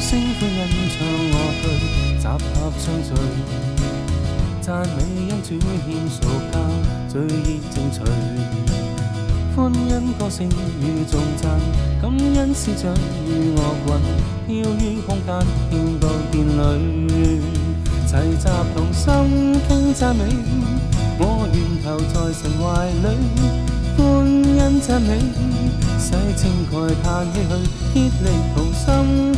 声欢欣唱乐句，集合相聚，赞美音主献赎价，最热情趣。欢欣歌声与颂赞，感恩师长与恶棍，飘于空间献到殿里，齐集同心倾赞美。我愿投在神怀里，欢欣赞美，洗尘埃叹唏嘘，竭力同心。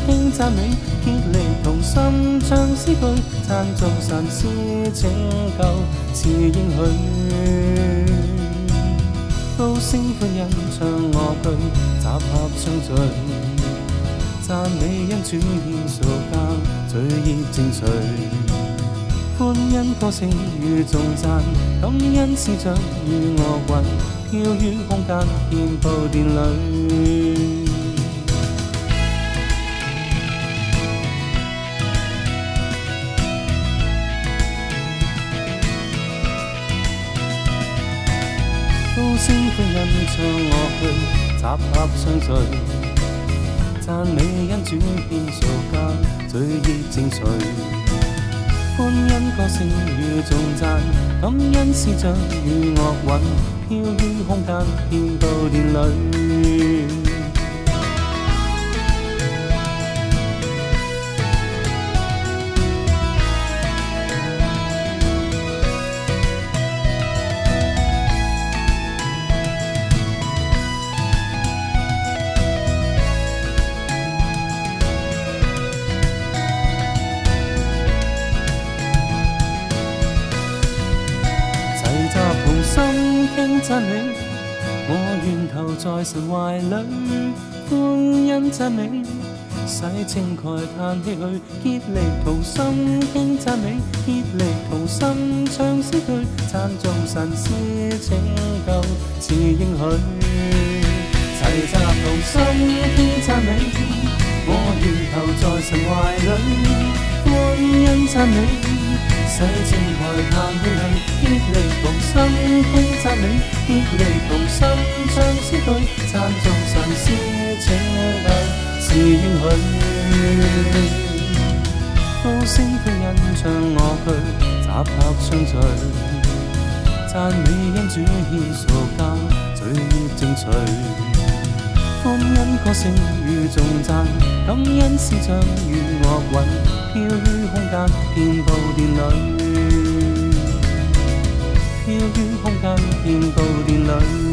美，竭力同心唱诗句，赞颂神诗拯救赐应许。高声欢欣唱乐句，集合相聚。赞美因主耶稣教，罪孽尽除。欢欣歌声与众赞，感恩思想与我韵，飘于空间遍布殿里。声欢欣唱下去，集合相聚，赞美因转变数间，最意精髓。欢欣歌声与颂赞，感恩思想与乐韵，飘于空间偏到店里。溫馨真理，我願投在神懷裏。歡欣真理，洗清慨嘆唏噓，竭力同心傾真理，竭力同心唱詩句，讚頌神施拯救是應許。齊集同心傾真理，我願投在神懷裏。歡欣真理。洗清害怕氣餒，竭力同心傾讚美，竭力同心唱詩句，讚頌神施這禮是應許。歌聲的恩唱我去，集合相聚，讚美因主獻贖價，罪孽正除。歡欣歌聲與頌讚，感恩詩章與樂韻飄。一片布电里，飘于空间，片布电里。